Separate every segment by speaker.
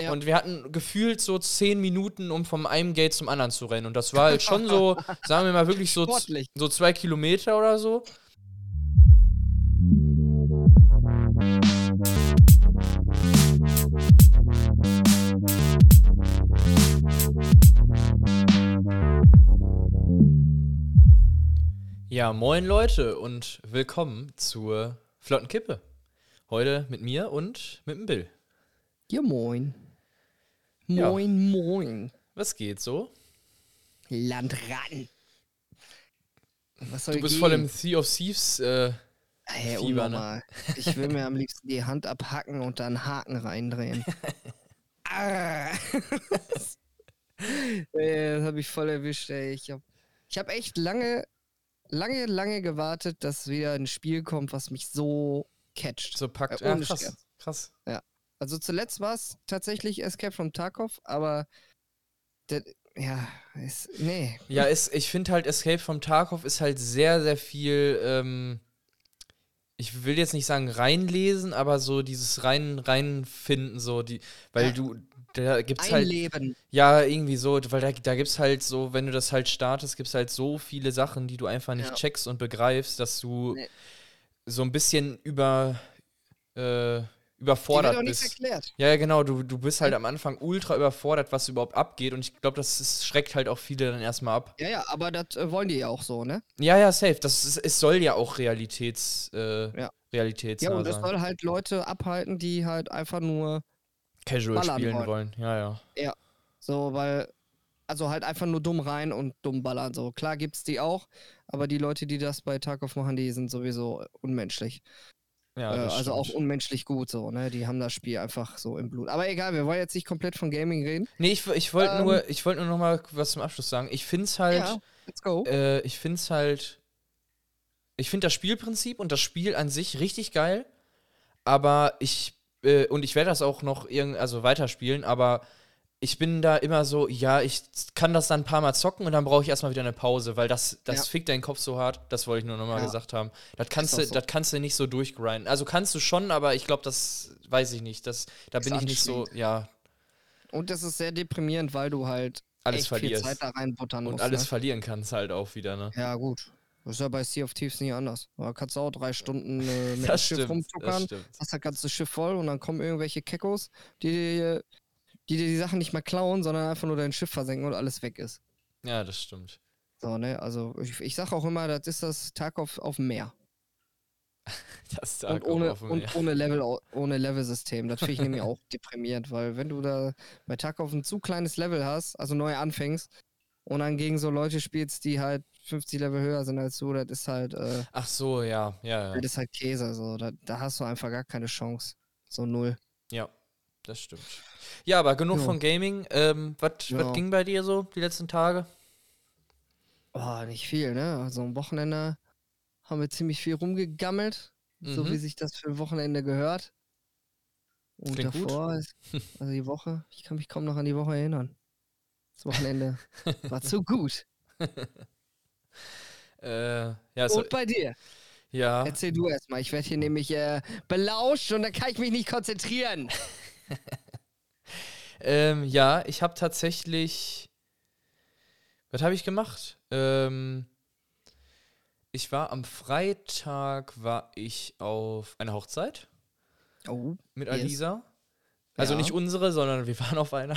Speaker 1: Ja.
Speaker 2: Und wir hatten gefühlt so zehn Minuten, um vom einen Gate zum anderen zu rennen. Und das war halt schon so, sagen wir mal, wirklich so, so zwei Kilometer oder so. Ja, moin Leute und willkommen zur Flotten Kippe. Heute mit mir und mit dem Bill.
Speaker 1: Ja, moin.
Speaker 2: Ja.
Speaker 1: Moin, moin.
Speaker 2: Was geht so?
Speaker 1: Landratten. Was soll
Speaker 2: Du bist
Speaker 1: gehen?
Speaker 2: voll im Sea of Thieves. Äh,
Speaker 1: Hey,
Speaker 2: Fieber, ne?
Speaker 1: Ich will mir am liebsten die Hand abhacken und dann Haken reindrehen. das habe ich voll erwischt, ey. Ich habe ich hab echt lange, lange, lange gewartet, dass wieder ein Spiel kommt, was mich so catcht.
Speaker 2: so packt.
Speaker 1: Äh,
Speaker 2: ja,
Speaker 1: ohne
Speaker 2: krass.
Speaker 1: Scherz. Also zuletzt war es tatsächlich Escape from Tarkov, aber der, ja, ist, nee.
Speaker 2: Ja, ist, ich finde halt Escape from Tarkov ist halt sehr, sehr viel. Ähm, ich will jetzt nicht sagen reinlesen, aber so dieses rein reinfinden, so die, weil
Speaker 1: Ja.
Speaker 2: du, da gibt's halt,
Speaker 1: Einleben.
Speaker 2: ja, irgendwie so, weil da, da gibt's halt so, wenn du das halt startest, gibt's halt so viele Sachen, die du einfach nicht
Speaker 1: Ja.
Speaker 2: checkst und begreifst, dass du
Speaker 1: Nee.
Speaker 2: so ein bisschen über, äh,
Speaker 1: Die
Speaker 2: überfordert
Speaker 1: wird auch
Speaker 2: bist.
Speaker 1: erklärt.
Speaker 2: Ja, ja, genau, du, du bist halt am Anfang ultra überfordert, was überhaupt abgeht und ich glaube, das ist, schreckt halt auch viele dann erstmal ab.
Speaker 1: Ja, ja, aber das äh, wollen die ja auch so, ne?
Speaker 2: Ja, ja, safe. Das ist, es soll ja auch Realitäts, äh,
Speaker 1: Ja.
Speaker 2: Realitätsnah
Speaker 1: Ja, und das
Speaker 2: sein.
Speaker 1: soll halt Leute abhalten, die halt einfach nur
Speaker 2: Casual
Speaker 1: ballern
Speaker 2: spielen
Speaker 1: wollen.
Speaker 2: wollen. Ja, ja.
Speaker 1: so, weil, also halt einfach nur dumm rein und dumm ballern. So, klar gibt's die auch, aber die Leute, die das bei Tarkov machen, die sind sowieso unmenschlich.
Speaker 2: Ja
Speaker 1: äh, also auch unmenschlich gut, so, ne? Die haben das Spiel einfach so im Blut. Aber egal, wir wollen jetzt nicht komplett von Gaming reden.
Speaker 2: Nee, ich, ich wollte
Speaker 1: Ähm,
Speaker 2: nur, ich wollte nur noch mal was zum Abschluss sagen. Ich find's halt,
Speaker 1: Ja, let's go.
Speaker 2: äh, ich find's halt, ich finde das Spielprinzip und das Spiel an sich richtig geil, aber ich, äh, und ich werde das auch noch irgend, also weiterspielen, aber ich bin da immer so, ja, ich kann das dann ein paar Mal zocken und dann brauche ich erstmal wieder eine Pause, weil das, das
Speaker 1: Ja.
Speaker 2: fickt deinen Kopf so hart. Das wollte ich nur nochmal
Speaker 1: Ja.
Speaker 2: gesagt haben. Das kannst, du,
Speaker 1: so.
Speaker 2: das kannst du nicht so durchgrinden. Also kannst du schon, aber ich glaube, das weiß ich nicht. Das, da
Speaker 1: Ist
Speaker 2: bin ich nicht so, ja,
Speaker 1: Und das ist sehr deprimierend, weil du halt
Speaker 2: alles
Speaker 1: echt
Speaker 2: verlierst.
Speaker 1: viel Zeit da reinbuttern
Speaker 2: und
Speaker 1: musst.
Speaker 2: alles
Speaker 1: ne?
Speaker 2: verlieren kannst halt auch wieder, ne?
Speaker 1: Ja, gut. Das ist ja bei Sea of Thieves nie anders. Da kannst du auch drei Stunden äh, mit dem
Speaker 2: Das
Speaker 1: Schiff
Speaker 2: stimmt, das
Speaker 1: rumtuckern,
Speaker 2: stimmt.
Speaker 1: hast das ganze Schiff voll und dann kommen irgendwelche Kekos, die dir die, dir die Sachen nicht mehr klauen, sondern einfach nur dein Schiff versenken und alles weg ist.
Speaker 2: Ja, das stimmt.
Speaker 1: So, ne? Also ich, ich sag auch immer, das ist das Tag auf, auf dem Meer.
Speaker 2: Das
Speaker 1: Und
Speaker 2: Tag auch
Speaker 1: ohne,
Speaker 2: auf dem
Speaker 1: und
Speaker 2: Meer.
Speaker 1: ohne Level ohne Level-System. Das finde ich nämlich auch deprimierend, weil wenn du da bei Tarkov ein zu kleines Level hast, also neu anfängst und dann gegen so Leute spielst, die halt 50 Level höher sind als du, das ist halt, äh,
Speaker 2: Ach so, ja, ja, ja.
Speaker 1: das ist halt Käse. So. Da, da hast du einfach gar keine Chance. So null.
Speaker 2: Ja, das stimmt. Ja, aber genug
Speaker 1: Jo.
Speaker 2: von Gaming. Ähm, was
Speaker 1: Ja.
Speaker 2: ging bei dir so die letzten Tage?
Speaker 1: Oh, nicht viel, ne? Also am Wochenende haben wir ziemlich viel rumgegammelt, so
Speaker 2: Mhm.
Speaker 1: wie sich das für ein Wochenende gehört. Und
Speaker 2: Klingt
Speaker 1: davor, ist, also die Woche, ich kann mich kaum noch an die Woche erinnern. Das Wochenende war zu gut.
Speaker 2: Äh, ja, so,
Speaker 1: Und bei dir?
Speaker 2: ja.
Speaker 1: Erzähl du erstmal. Ich werde hier nämlich äh, belauscht und dann kann ich mich nicht konzentrieren.
Speaker 2: Ähm, ja, ich habe tatsächlich. Was habe ich gemacht? Ähm, ich war am Freitag war ich auf einer Hochzeit
Speaker 1: Oh.
Speaker 2: mit
Speaker 1: Yes.
Speaker 2: Alisa. Also
Speaker 1: Ja.
Speaker 2: nicht unsere, sondern wir waren auf einer.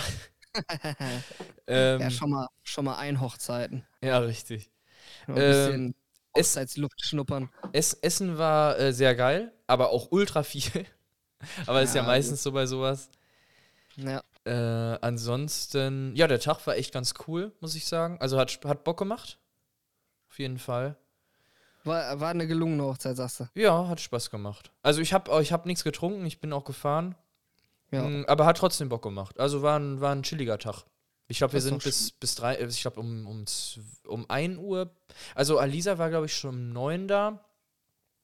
Speaker 2: ähm,
Speaker 1: ja, schon mal, schon mal ein Hochzeiten.
Speaker 2: ja, richtig.
Speaker 1: Ein
Speaker 2: Ähm,
Speaker 1: bisschen
Speaker 2: es-
Speaker 1: Hochzeitsluft schnuppern.
Speaker 2: Es, Essen war äh, sehr geil, aber auch ultra viel. aber ist ja
Speaker 1: Ja,
Speaker 2: meistens so bei sowas.
Speaker 1: Ja.
Speaker 2: Äh, ansonsten, ja, der Tag war echt ganz cool, muss ich sagen. Also hat, hat Bock gemacht. Auf jeden Fall.
Speaker 1: War, war eine gelungene Hochzeit, sagst du.
Speaker 2: Ja, hat Spaß gemacht. Also ich habe ich hab nichts getrunken, ich bin auch gefahren.
Speaker 1: Ja.
Speaker 2: Mm, aber hat trotzdem Bock gemacht. Also war ein, war ein chilliger Tag. Ich glaube, wir sind bis, bis drei, äh, ich glaube um, um, um 1 Uhr. Also Alisa war, glaube ich, schon um 9 da.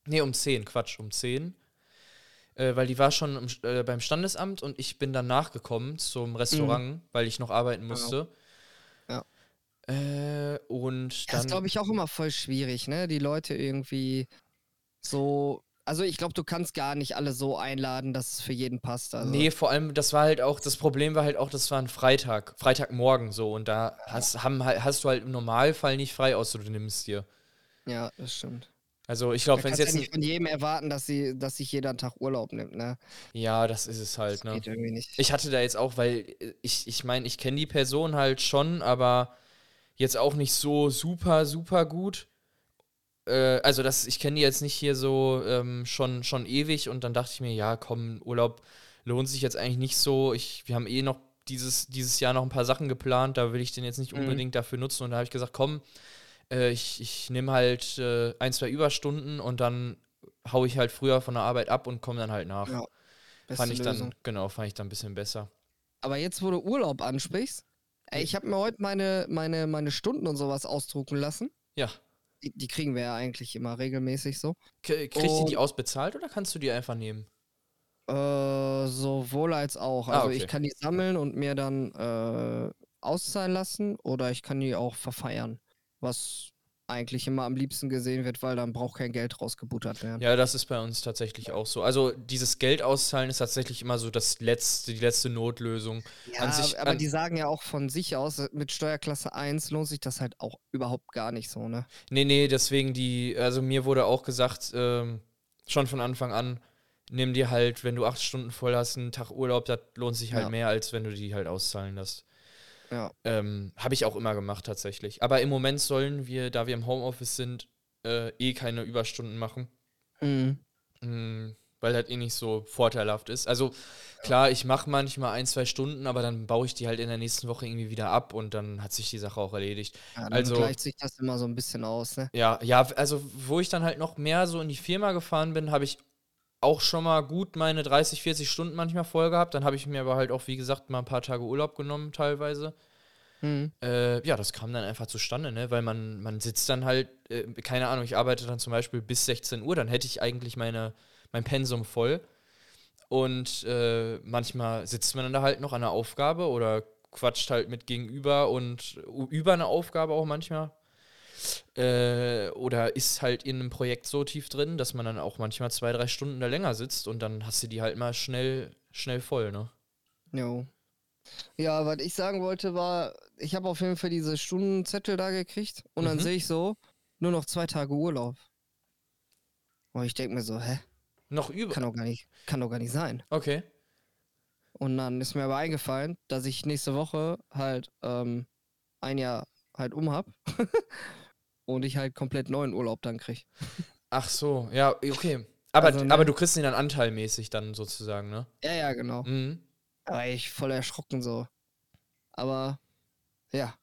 Speaker 2: Nee, um 10, Quatsch, um 10. Äh, weil die war schon im, äh, beim Standesamt und ich bin dann nachgekommen zum Restaurant, weil ich noch arbeiten musste.
Speaker 1: Ja.
Speaker 2: Äh, und
Speaker 1: Das
Speaker 2: dann.
Speaker 1: ist, glaube ich, auch immer voll schwierig, ne? Die Leute irgendwie so Also ich glaube, du kannst gar nicht alle so einladen, dass es für jeden passt. Also.
Speaker 2: Nee, vor allem, das war halt auch, das Problem war halt auch, das war ein Freitag, Freitagmorgen so und da hast, haben, hast du halt im Normalfall nicht frei, außer du nimmst dir.
Speaker 1: Ja, das stimmt.
Speaker 2: Also ich glaube, wenn es jetzt.
Speaker 1: ja nicht von jedem erwarten, dass, sie, dass sich jeder einen Tag Urlaub nimmt, ne?
Speaker 2: ja, das ist es halt,
Speaker 1: Das
Speaker 2: ne?
Speaker 1: geht irgendwie nicht.
Speaker 2: Ich hatte da jetzt auch, weil äh, ich, ich meine, ich kenne die Person halt schon, aber jetzt auch nicht so super, super gut. Äh, also das, ich kenne die jetzt nicht hier so ähm, schon, schon ewig und dann dachte ich mir, ja, komm, Urlaub lohnt sich jetzt eigentlich nicht so. Ich, wir haben eh noch dieses, dieses Jahr noch ein paar Sachen geplant, da will ich den jetzt nicht
Speaker 1: Mhm.
Speaker 2: unbedingt dafür nutzen und da habe ich gesagt, komm, äh, ich, ich nehme halt äh, ein, zwei Überstunden und dann hau ich halt früher von der Arbeit ab und komme dann halt nach.
Speaker 1: Ja, Beste
Speaker 2: fand ich
Speaker 1: Lösung.
Speaker 2: dann, genau, fand ich dann ein bisschen besser.
Speaker 1: Aber jetzt, wo du Urlaub ansprichst, ey, ich habe mir heute meine, meine, meine Stunden und sowas ausdrucken lassen.
Speaker 2: Ja.
Speaker 1: Die, die kriegen wir ja eigentlich immer regelmäßig so.
Speaker 2: K kriegt die die ausbezahlt oder kannst du die einfach nehmen?
Speaker 1: Äh, sowohl als auch.
Speaker 2: Ah,
Speaker 1: Also
Speaker 2: okay.
Speaker 1: ich kann die sammeln und mir dann äh, auszahlen lassen oder ich kann die auch verfeiern. Was eigentlich immer am liebsten gesehen wird, weil dann braucht kein Geld rausgebuttert werden.
Speaker 2: Ja, das ist bei uns tatsächlich auch so. Also dieses Geld auszahlen ist tatsächlich immer so das letzte, die letzte Notlösung.
Speaker 1: Ja,
Speaker 2: An sich-
Speaker 1: aber die sagen ja auch von sich aus, mit Steuerklasse 1 lohnt sich das halt auch überhaupt gar nicht so, ne?
Speaker 2: Nee, nee, deswegen die, also mir wurde auch gesagt, ähm, schon von Anfang an, nimm dir halt, wenn du acht Stunden voll hast, einen Tag Urlaub, das lohnt sich halt
Speaker 1: Ja.
Speaker 2: mehr, als wenn du die halt auszahlen lässt.
Speaker 1: Ja.
Speaker 2: Ähm, Habe ich auch immer gemacht tatsächlich. Aber im Moment sollen wir, da wir im Homeoffice sind, äh, eh keine Überstunden machen.
Speaker 1: Mhm.
Speaker 2: Mm, weil das eh nicht so vorteilhaft ist. Also klar, ich mache manchmal ein, zwei Stunden, aber dann baue ich die halt in der nächsten Woche irgendwie wieder ab und dann hat sich die Sache auch erledigt.
Speaker 1: Ja, dann
Speaker 2: Also-
Speaker 1: gleicht sich das immer so ein bisschen aus, ne?
Speaker 2: Ja, ja, also wo ich dann halt noch mehr so in die Firma gefahren bin, habe ich auch schon mal gut meine 30, 40 Stunden manchmal voll gehabt. Dann habe ich mir aber halt auch, wie gesagt, mal ein paar Tage Urlaub genommen teilweise.
Speaker 1: Mhm.
Speaker 2: Äh, ja, das kam dann einfach zustande, ne? Weil man, man sitzt dann halt, äh, keine Ahnung, ich arbeite dann zum Beispiel bis 16 Uhr, dann hätte ich eigentlich meine, mein Pensum voll. Und äh, manchmal sitzt man dann da halt noch an einer Aufgabe oder quatscht halt mit gegenüber und über eine Aufgabe auch manchmal. Äh, oder ist halt in einem Projekt so tief drin, dass man dann auch manchmal zwei, drei Stunden da länger sitzt und dann hast du die halt mal schnell, schnell voll, ne?
Speaker 1: Jo. Ja, was ich sagen wollte war, ich habe auf jeden Fall diese Stundenzettel da gekriegt und dann
Speaker 2: Mhm.
Speaker 1: sehe ich so, nur noch zwei Tage Urlaub. Und ich denke mir so, hä?
Speaker 2: Noch über.
Speaker 1: Kann doch gar nicht, kann doch gar nicht sein.
Speaker 2: Okay.
Speaker 1: Und dann ist mir aber eingefallen, dass ich nächste Woche halt ähm, ein Jahr halt um hab und ich halt komplett neuen Urlaub dann krieg.
Speaker 2: Ach so, ja, okay. Aber,
Speaker 1: Also, ne?
Speaker 2: aber du kriegst ihn dann anteilmäßig dann sozusagen, ne?
Speaker 1: Ja, ja, genau.
Speaker 2: Mhm.
Speaker 1: War ich voll erschrocken so. Aber ja,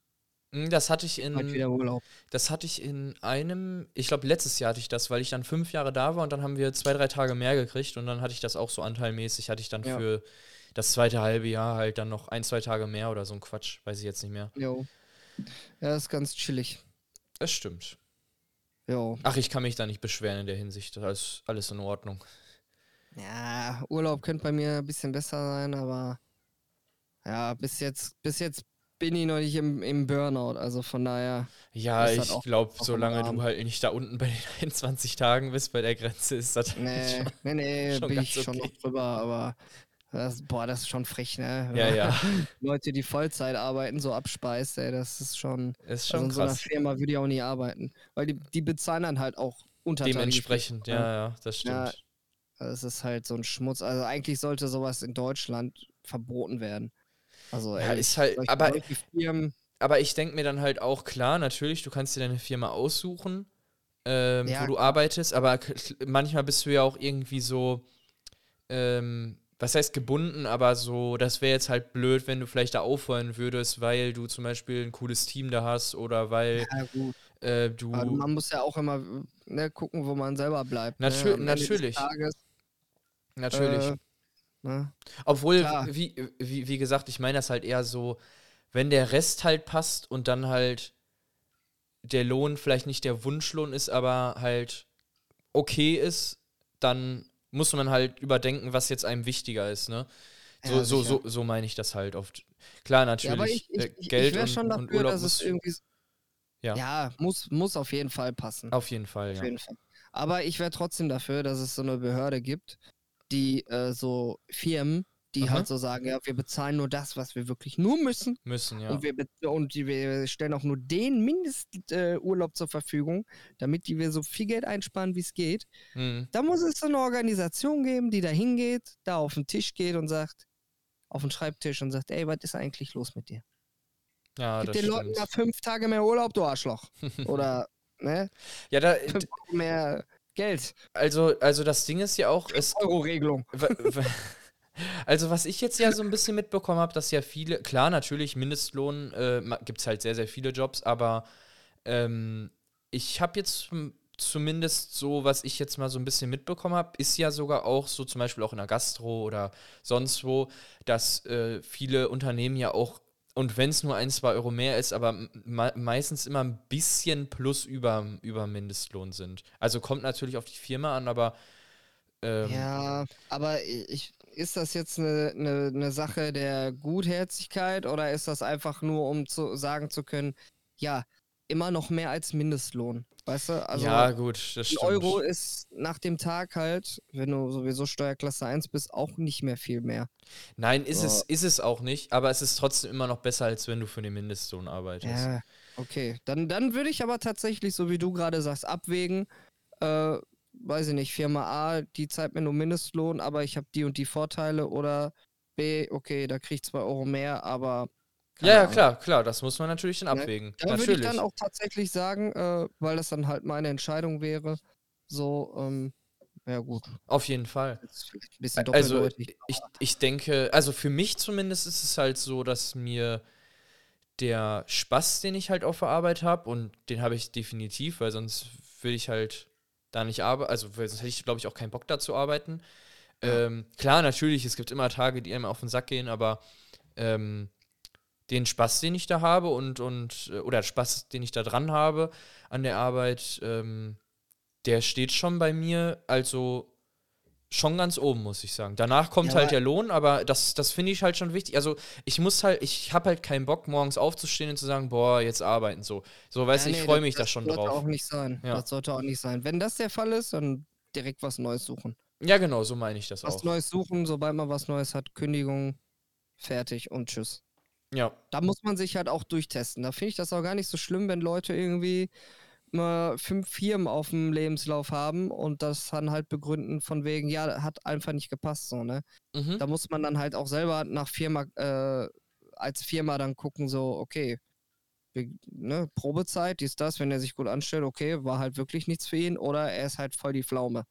Speaker 2: Mhm, Das hatte ich
Speaker 1: halt
Speaker 2: in,
Speaker 1: wieder Urlaub.
Speaker 2: das hatte ich in einem, ich glaube letztes Jahr hatte ich das, weil ich dann fünf Jahre da war und dann haben wir zwei, drei Tage mehr gekriegt und dann hatte ich das auch so anteilmäßig, hatte ich dann
Speaker 1: Ja.
Speaker 2: für das zweite halbe Jahr halt dann noch ein, zwei Tage mehr oder so ein Quatsch, weiß ich jetzt nicht mehr.
Speaker 1: Jo. Ja, das ist ganz chillig.
Speaker 2: Das stimmt.
Speaker 1: Jo.
Speaker 2: Ach, ich kann mich da nicht beschweren in der Hinsicht, das ist alles in Ordnung.
Speaker 1: Ja, Urlaub könnte bei mir ein bisschen besser sein, aber ja, bis jetzt, bis jetzt bin ich noch nicht im, im Burnout, also von daher.
Speaker 2: Ja,
Speaker 1: halt
Speaker 2: ich
Speaker 1: auch
Speaker 2: glaube, solange du halt nicht da unten bei den 21 Tagen bist, bei der Grenze, ist das
Speaker 1: Nee,
Speaker 2: schon,
Speaker 1: nee, nee,
Speaker 2: schon
Speaker 1: bin ich schon
Speaker 2: okay.
Speaker 1: noch drüber, aber das, boah, das ist schon frech, ne?
Speaker 2: Ja, ja,
Speaker 1: Leute, die Vollzeit arbeiten, so abspeist, ey, das ist schon.
Speaker 2: ist
Speaker 1: Also
Speaker 2: schon
Speaker 1: in so einer
Speaker 2: krass.
Speaker 1: Firma würde ich auch nie arbeiten. Weil die, die bezahlen dann halt auch untertariflich.
Speaker 2: Dementsprechend, ja, ja, das stimmt.
Speaker 1: Ja, Also es ist halt so ein Schmutz. Also eigentlich sollte sowas in Deutschland verboten werden. Also
Speaker 2: Ja,
Speaker 1: ehrlich,
Speaker 2: ist halt- aber-
Speaker 1: Firmen,
Speaker 2: Aber ich denke mir dann halt auch, klar, natürlich, du kannst dir deine Firma aussuchen, ähm,
Speaker 1: Ja,
Speaker 2: wo du arbeitest, aber manchmal bist du ja auch irgendwie so, ähm, was heißt gebunden, aber so, das wäre jetzt halt blöd, wenn du vielleicht da aufhören würdest, weil du zum Beispiel ein cooles Team da hast oder weil
Speaker 1: ja
Speaker 2: äh, du.
Speaker 1: Aber man muss ja auch immer ne, gucken, wo man selber bleibt.
Speaker 2: Natür-
Speaker 1: ne?
Speaker 2: Natürlich.
Speaker 1: Tages,
Speaker 2: natürlich.
Speaker 1: äh, ne?
Speaker 2: Obwohl,
Speaker 1: klar.
Speaker 2: wie, wie, wie gesagt, ich meine das halt eher so, wenn der Rest halt passt und dann halt der Lohn vielleicht nicht der Wunschlohn ist, aber halt okay ist, dann muss man halt überdenken, was jetzt einem wichtiger ist, ne? So,
Speaker 1: Ja,
Speaker 2: so, so, so meine ich das halt oft. Klar,
Speaker 1: Ja, aber
Speaker 2: natürlich,
Speaker 1: ich, ich,
Speaker 2: äh,
Speaker 1: ich,
Speaker 2: Geld
Speaker 1: ich wäre
Speaker 2: und,
Speaker 1: dafür,
Speaker 2: Urlaub
Speaker 1: dass
Speaker 2: muss
Speaker 1: es irgendwie.
Speaker 2: Ja.
Speaker 1: Ja, muss, muss auf jeden Fall passen.
Speaker 2: auf jeden Fall,
Speaker 1: Auf
Speaker 2: ja.
Speaker 1: jeden Fall. Aber ich wäre trotzdem dafür, dass es so eine Behörde gibt, die äh, so Firmen, die
Speaker 2: Aha.
Speaker 1: halt so sagen, ja, wir bezahlen nur das, was wir wirklich nur müssen.
Speaker 2: Müssen, ja.
Speaker 1: Und, wir, und wir stellen auch nur den Mindesturlaub äh, zur Verfügung, damit die wir so viel Geld einsparen, wie es geht.
Speaker 2: Mhm.
Speaker 1: Da muss es so eine Organisation geben, die da hingeht, da auf den Tisch geht und sagt, auf den Schreibtisch und sagt, ey, was ist eigentlich los mit dir?
Speaker 2: Ja,
Speaker 1: Gib den Leuten
Speaker 2: stimmt.
Speaker 1: mal fünf Tage mehr Urlaub, du Arschloch. Oder, ne?
Speaker 2: Ja, da,
Speaker 1: Fünf mehr Geld.
Speaker 2: also, also das Ding ist ja auch, es,
Speaker 1: Euro-Regelung.
Speaker 2: Also was ich jetzt ja so ein bisschen mitbekommen habe, dass ja viele, klar, natürlich, Mindestlohn äh, gibt es halt sehr, sehr viele Jobs, aber ähm, ich habe jetzt zumindest so, was ich jetzt mal so ein bisschen mitbekommen habe, ist ja sogar auch so zum Beispiel auch in der Gastro oder sonst wo, dass äh, viele Unternehmen ja auch, und wenn es nur ein, zwei Euro mehr ist, aber me meistens immer ein bisschen plus über, über Mindestlohn sind. Also kommt natürlich auf die Firma an, aber ähm,
Speaker 1: Ja, aber ich, ist das jetzt eine, eine, eine Sache der Gutherzigkeit oder ist das einfach nur, um zu sagen zu können, ja, immer noch mehr als Mindestlohn? Weißt du? Also
Speaker 2: ja, gut, das stimmt.
Speaker 1: Euro ist nach dem Tag halt, wenn du sowieso Steuerklasse 1 bist, auch nicht mehr viel mehr.
Speaker 2: Nein, ist,
Speaker 1: So.
Speaker 2: es, ist es auch nicht, aber es ist trotzdem immer noch besser, als wenn du für den Mindestlohn arbeitest.
Speaker 1: Ja, okay. Dann, dann würde ich aber tatsächlich, so wie du gerade sagst, abwägen. Äh, weiß ich nicht, Firma A, die zahlt mir nur Mindestlohn, aber ich habe die und die Vorteile. Oder B, okay, da krieg ich zwei Euro mehr, aber.
Speaker 2: Ja, ja, klar, klar, das muss man natürlich dann
Speaker 1: Ne?
Speaker 2: abwägen.
Speaker 1: Da würde ich dann auch tatsächlich sagen, äh, weil das dann halt meine Entscheidung wäre, so, ähm, ja gut,
Speaker 2: Auf jeden Fall.
Speaker 1: ein bisschen
Speaker 2: Also, ich, ich denke, also für mich zumindest ist es halt so, dass mir der Spaß, den ich halt auf der Arbeit habe, und den habe ich definitiv, weil sonst will ich halt da nicht arbeiten, also sonst hätte ich, glaube ich, auch keinen Bock da zu arbeiten.
Speaker 1: Ja.
Speaker 2: Ähm, klar, natürlich, es gibt immer Tage, die einem auf den Sack gehen, aber ähm, den Spaß, den ich da habe und, und äh, oder Spaß, den ich da dran habe an der Arbeit, ähm, der steht schon bei mir, also schon ganz oben, muss ich sagen. Danach kommt
Speaker 1: Ja,
Speaker 2: halt der Lohn, aber das, das finde ich halt schon wichtig. Also ich muss halt, ich habe halt keinen Bock, morgens aufzustehen und zu sagen, boah, jetzt arbeiten so. So, weißt du,
Speaker 1: Ja,
Speaker 2: ich
Speaker 1: nee,
Speaker 2: freue mich da
Speaker 1: das
Speaker 2: schon
Speaker 1: sollte
Speaker 2: drauf.
Speaker 1: auch nicht sein.
Speaker 2: Ja.
Speaker 1: Das sollte auch nicht sein. Wenn das der Fall ist, dann direkt was Neues suchen.
Speaker 2: Ja, genau, so meine ich das
Speaker 1: Was
Speaker 2: auch.
Speaker 1: Neues suchen, sobald man was Neues hat, Kündigung, fertig und tschüss.
Speaker 2: Ja,
Speaker 1: Da muss man sich halt auch durchtesten. Da finde ich das auch gar nicht so schlimm, wenn Leute irgendwie mal fünf Firmen auf dem Lebenslauf haben und das dann halt begründen von wegen, ja, hat einfach nicht gepasst, so, ne?
Speaker 2: mhm.
Speaker 1: Da muss man dann halt auch selber nach Firma, äh, als Firma dann gucken, so, okay, wir- ne, Probezeit, dies, das, wenn er sich gut anstellt, okay, war halt wirklich nichts für ihn oder er ist halt voll die Pflaume.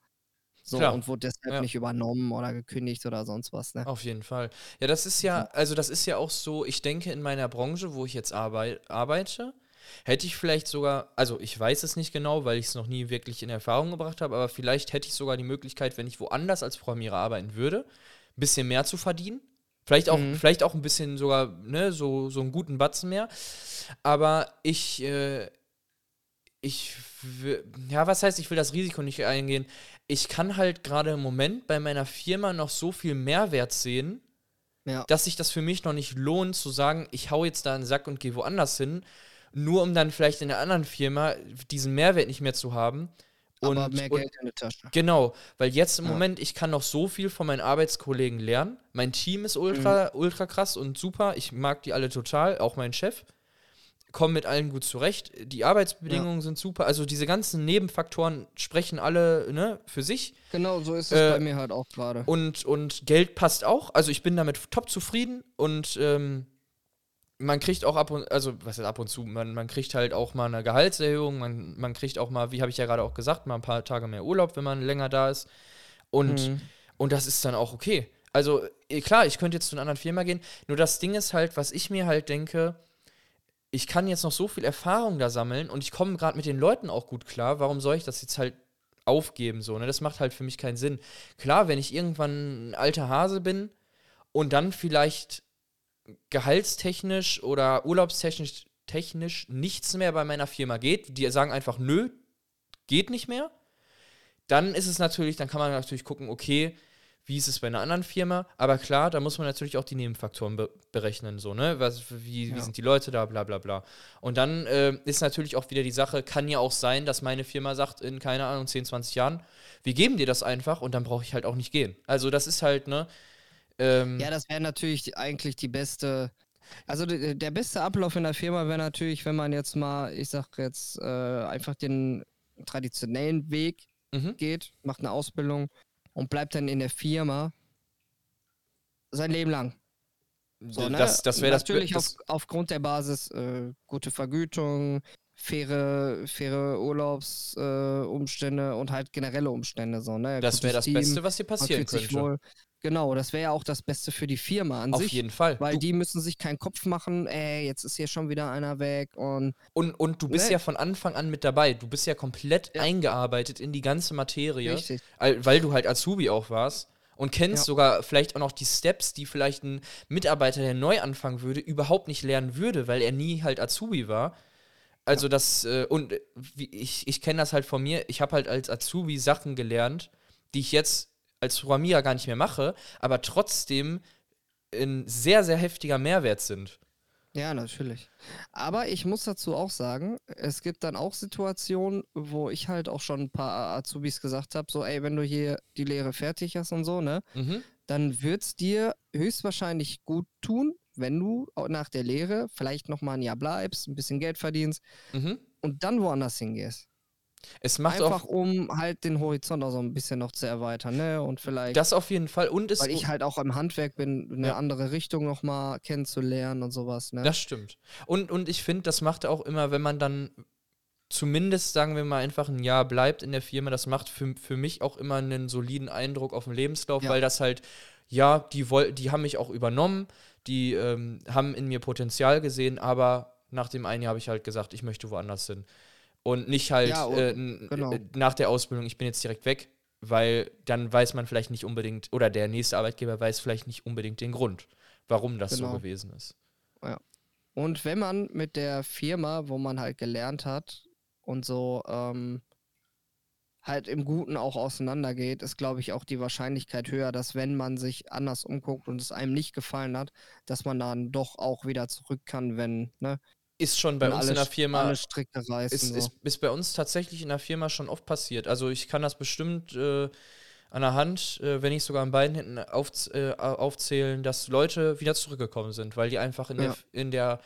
Speaker 1: So,
Speaker 2: Klar.
Speaker 1: und wurde deshalb
Speaker 2: Ja.
Speaker 1: nicht übernommen oder gekündigt oder sonst was, ne?
Speaker 2: Auf jeden Fall. Ja, das ist ja, also das ist ja auch so, ich denke, in meiner Branche, wo ich jetzt arbei arbeite, hätte ich vielleicht sogar, also ich weiß es nicht genau, weil ich es noch nie wirklich in Erfahrung gebracht habe, aber vielleicht hätte ich sogar die Möglichkeit, wenn ich woanders als Programmierer arbeiten würde, ein bisschen mehr zu verdienen. Vielleicht auch,
Speaker 1: Mhm.
Speaker 2: vielleicht auch ein bisschen sogar, ne, so, so einen guten Batzen mehr. Aber ich, äh, ich, ja, was heißt, ich will das Risiko nicht eingehen? Ich kann halt gerade im Moment bei meiner Firma noch so viel Mehrwert sehen,
Speaker 1: Ja.
Speaker 2: dass sich das für mich noch nicht lohnt, zu sagen, ich hau jetzt da einen Sack und gehe woanders hin, nur um dann vielleicht in der anderen Firma diesen Mehrwert nicht mehr zu haben. Und,
Speaker 1: aber mehr
Speaker 2: und
Speaker 1: Geld in der Tasche.
Speaker 2: Genau, weil jetzt im
Speaker 1: Ja.
Speaker 2: Moment, ich kann noch so viel von meinen Arbeitskollegen lernen. Mein Team ist ultra,
Speaker 1: Mhm.
Speaker 2: ultra krass und super. Ich mag die alle total, auch mein Chef. Komme mit allen gut zurecht. Die Arbeitsbedingungen sind super. Also diese ganzen Nebenfaktoren sprechen alle ne, für sich.
Speaker 1: Genau, so ist es
Speaker 2: Äh,
Speaker 1: bei mir halt auch gerade.
Speaker 2: Und, und Geld passt auch. Also ich bin damit top zufrieden und ähm, man kriegt auch ab und, also was ist ab und zu, man, man kriegt halt auch mal eine Gehaltserhöhung, man, man kriegt auch mal, wie habe ich ja gerade auch gesagt, mal ein paar Tage mehr Urlaub, wenn man länger da ist. Und,
Speaker 1: Mhm.
Speaker 2: und das ist dann auch okay. Also eh, klar, ich könnte jetzt zu einer anderen Firma gehen, nur das Ding ist halt, was ich mir halt denke, ich kann jetzt noch so viel Erfahrung da sammeln und ich komme gerade mit den Leuten auch gut klar, warum soll ich das jetzt halt aufgeben so, ne? Das macht halt für mich keinen Sinn. Klar, wenn ich irgendwann ein alter Hase bin und dann vielleicht gehaltstechnisch oder urlaubstechnisch technisch nichts mehr bei meiner Firma geht, die sagen einfach nö, geht nicht mehr, dann ist es natürlich, dann kann man natürlich gucken, okay, wie ist es bei einer anderen Firma. Aber klar, da muss man natürlich auch die Nebenfaktoren be berechnen, so, ne? Was, wie, ja. wie sind die Leute da, bla bla bla. Und dann äh, ist natürlich auch wieder die Sache, kann ja auch sein, dass meine Firma sagt, in, keine Ahnung, 10, 20 Jahren, wir geben dir das einfach und dann brauche ich halt auch nicht gehen. Also das ist halt, ne?
Speaker 1: Ähm, ja, das wäre natürlich eigentlich die beste. Also der beste Ablauf in der Firma wäre natürlich, wenn man jetzt mal, ich sag jetzt, äh, einfach den traditionellen Weg mhm. geht, macht eine Ausbildung und bleibt dann in der Firma sein Leben lang.
Speaker 2: So, ne? Das, das wäre das
Speaker 1: Natürlich das auf, aufgrund der Basis äh, gute Vergütung, faire, faire Urlaubsumstände äh, und halt generelle Umstände. So, ne?
Speaker 2: Das wäre das Beste, was dir passieren könnte. Wohl,
Speaker 1: Genau, das wäre ja auch das Beste für die Firma an
Speaker 2: Auf
Speaker 1: sich.
Speaker 2: Auf jeden Fall.
Speaker 1: Weil du die müssen sich keinen Kopf machen, ey, jetzt ist hier schon wieder einer weg und.
Speaker 2: Und, und du bist ne? ja von Anfang an mit dabei. Du bist ja komplett ja. eingearbeitet in die ganze Materie. Richtig. Weil du halt Azubi auch warst und kennst ja. sogar vielleicht auch noch die Steps, die vielleicht ein Mitarbeiter, der neu anfangen würde, überhaupt nicht lernen würde, weil er nie halt Azubi war. Also ja. das, äh, und äh, ich, ich kenne das halt von mir, ich habe halt als Azubi Sachen gelernt, die ich jetzt als Programmierer gar nicht mehr mache, aber trotzdem ein sehr, sehr heftiger Mehrwert sind.
Speaker 1: Ja, natürlich. Aber ich muss dazu auch sagen, es gibt dann auch Situationen, wo ich halt auch schon ein paar Azubis gesagt habe, so, ey, wenn du hier die Lehre fertig hast und so, ne, mhm. dann wird es dir höchstwahrscheinlich gut tun, wenn du nach der Lehre vielleicht noch mal ein Jahr bleibst, ein bisschen Geld verdienst mhm. und dann woanders hingehst.
Speaker 2: Es macht
Speaker 1: Einfach, auch, um halt den Horizont auch so ein bisschen noch zu erweitern, ne? Und vielleicht.
Speaker 2: Das auf jeden Fall. Und es
Speaker 1: weil ich halt auch im Handwerk bin, eine ja. andere Richtung nochmal kennenzulernen und sowas, ne?
Speaker 2: Das stimmt. Und, und ich finde, das macht auch immer, wenn man dann zumindest, sagen wir mal, einfach ein Jahr bleibt in der Firma, das macht für, für mich auch immer einen soliden Eindruck auf dem Lebenslauf, ja. weil das halt, ja, die, die haben mich auch übernommen, die ähm, haben in mir Potenzial gesehen, aber nach dem einen Jahr habe ich halt gesagt, ich möchte woanders hin. Und nicht halt ja, und, äh, genau. Äh, nach der Ausbildung, ich bin jetzt direkt weg, weil dann weiß man vielleicht nicht unbedingt, oder der nächste Arbeitgeber weiß vielleicht nicht unbedingt den Grund, warum das genau. so gewesen ist.
Speaker 1: Ja. Und wenn man mit der Firma, wo man halt gelernt hat und so ähm, halt im Guten auch auseinandergeht, ist, glaube ich, auch die Wahrscheinlichkeit höher, dass wenn man sich anders umguckt und es einem nicht gefallen hat, dass man dann doch auch wieder zurück kann, wenn, ne,
Speaker 2: ist schon bei und uns in der Firma.
Speaker 1: Reißen,
Speaker 2: ist, so. ist, ist, bei uns tatsächlich in der Firma schon oft passiert. Also ich kann das bestimmt äh, an der Hand, äh, wenn nicht sogar an beiden Händen auf, äh, aufzählen, dass Leute wieder zurückgekommen sind, weil die einfach in, ja. der, in, der,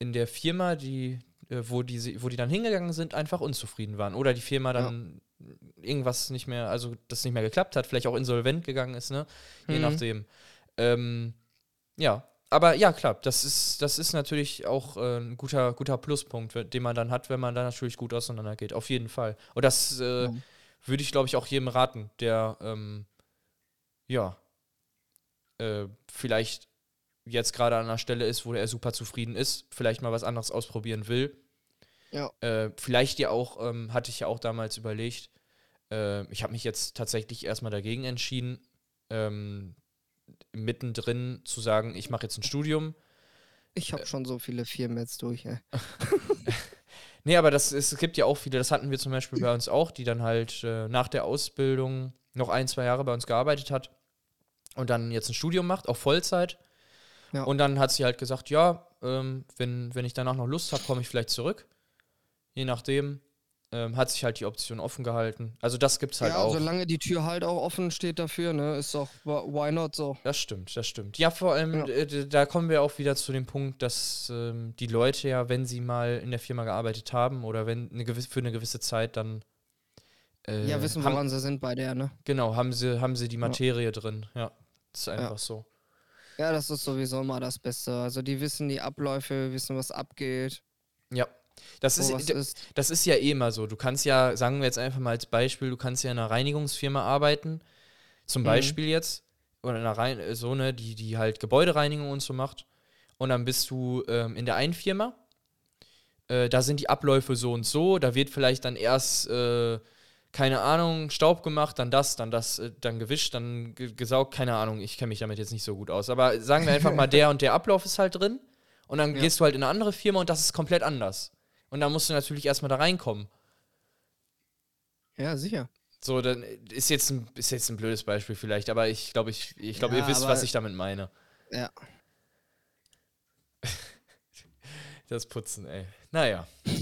Speaker 2: in der Firma, die, äh, wo, die, wo die dann hingegangen sind, einfach unzufrieden waren. Oder die Firma dann ja. irgendwas nicht mehr, also das nicht mehr geklappt hat, vielleicht auch insolvent gegangen ist, ne? Je mhm. nachdem. Ähm, ja, aber ja, klar, das ist, das ist natürlich auch äh, ein guter, guter Pluspunkt, den man dann hat, wenn man da natürlich gut auseinandergeht. Auf jeden Fall. Und das äh, ja. würde ich, glaube ich, auch jedem raten, der ähm, ja äh, vielleicht jetzt gerade an einer Stelle ist, wo er super zufrieden ist, vielleicht mal was anderes ausprobieren will. Ja. Äh, vielleicht ja auch, ähm, hatte ich ja auch damals überlegt, äh, ich habe mich jetzt tatsächlich erstmal dagegen entschieden, ähm, mittendrin zu sagen, ich mache jetzt ein Studium.
Speaker 1: Ich habe schon so viele Firmen jetzt durch, ey.
Speaker 2: nee, aber das, es gibt ja auch viele, das hatten wir zum Beispiel bei uns auch, die dann halt äh, nach der Ausbildung noch ein, zwei Jahre bei uns gearbeitet hat und dann jetzt ein Studium macht, auch Vollzeit. Ja. Und dann hat sie halt gesagt, ja, ähm, wenn, wenn ich danach noch Lust habe, komme ich vielleicht zurück. Je nachdem ähm, hat sich halt die Option offen gehalten. Also das gibt's halt ja, auch.
Speaker 1: solange die Tür halt auch offen steht dafür, ne, ist doch why not so.
Speaker 2: Das stimmt, das stimmt. Ja, vor allem, ja. Äh, da kommen wir auch wieder zu dem Punkt, dass ähm, die Leute ja, wenn sie mal in der Firma gearbeitet haben oder wenn eine gewisse, für eine gewisse Zeit dann
Speaker 1: äh, ja, wissen, woran haben, sie sind bei der, ne?
Speaker 2: Genau, haben sie, haben sie die Materie ja. drin. Ja, das ist einfach so.
Speaker 1: Ja, das ist sowieso mal das Beste. Also die wissen die Abläufe, wissen, was abgeht.
Speaker 2: Ja, das ist, ist, das ist ja eh immer so. Du kannst ja, sagen wir jetzt einfach mal als Beispiel, du kannst ja in einer Reinigungsfirma arbeiten, zum mhm. Beispiel jetzt, oder in einer Rein so eine, die, die halt Gebäudereinigung und so macht. Und dann bist du ähm, in der einen Firma, äh, da sind die Abläufe so und so, da wird vielleicht dann erst, äh, keine Ahnung, Staub gemacht, dann das, dann das, äh, dann gewischt, dann gesaugt, keine Ahnung, ich kenne mich damit jetzt nicht so gut aus. Aber sagen wir einfach mal, der und der Ablauf ist halt drin. Und dann ja. gehst du halt in eine andere Firma und das ist komplett anders. Und da musst du natürlich erstmal da reinkommen.
Speaker 1: Ja, sicher.
Speaker 2: So, dann ist jetzt ein, ist jetzt ein blödes Beispiel vielleicht, aber ich glaube, ich, ich glaube,
Speaker 1: Ja,
Speaker 2: ihr wisst, was ich damit meine.
Speaker 1: Ja.
Speaker 2: Das Putzen, ey. Naja.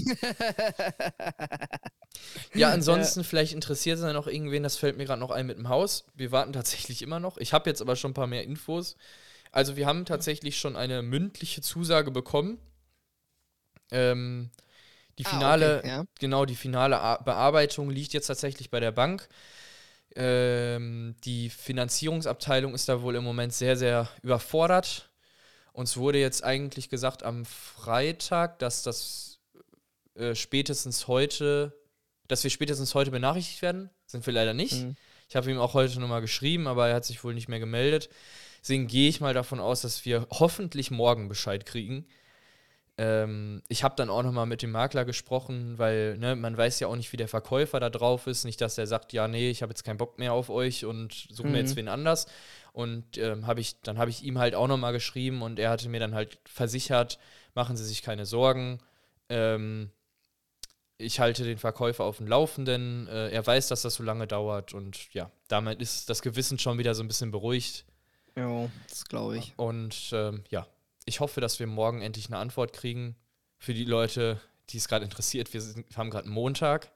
Speaker 2: ja, ansonsten, vielleicht interessiert es ja noch irgendwen, das fällt mir gerade noch ein mit dem Haus. Wir warten tatsächlich immer noch. Ich habe jetzt aber schon ein paar mehr Infos. Also, wir haben tatsächlich schon eine mündliche Zusage bekommen. Ähm, die
Speaker 1: Ah,
Speaker 2: finale,
Speaker 1: okay, ja.
Speaker 2: genau, die finale A Bearbeitung liegt jetzt tatsächlich bei der Bank. Ähm, die Finanzierungsabteilung ist da wohl im Moment sehr, sehr überfordert. Uns wurde jetzt eigentlich gesagt am Freitag, dass das äh, spätestens heute, dass wir spätestens heute benachrichtigt werden. Sind wir leider nicht.
Speaker 1: Mhm.
Speaker 2: Ich habe ihm auch heute nochmal geschrieben, aber er hat sich wohl nicht mehr gemeldet. Deswegen gehe ich mal davon aus, dass wir hoffentlich morgen Bescheid kriegen. Ähm, ich habe dann auch nochmal mit dem Makler gesprochen, weil ne, man weiß ja auch nicht, wie der Verkäufer da drauf ist. Nicht, dass er sagt, ja, nee, ich habe jetzt keinen Bock mehr auf euch und suche mir
Speaker 1: Mhm.
Speaker 2: jetzt wen anders. Und ähm, hab ich, dann habe ich ihm halt auch nochmal geschrieben und er hatte mir dann halt versichert, machen Sie sich keine Sorgen. Ähm, ich halte den Verkäufer auf dem Laufenden. Äh, er weiß, dass das so lange dauert und ja, damit ist das Gewissen schon wieder so ein bisschen beruhigt.
Speaker 1: Jo, das glaube ich.
Speaker 2: Und ähm, ja, ich hoffe, dass wir morgen endlich eine Antwort kriegen. Für die Leute, die es gerade interessiert, wir, sind, haben gerade Montag,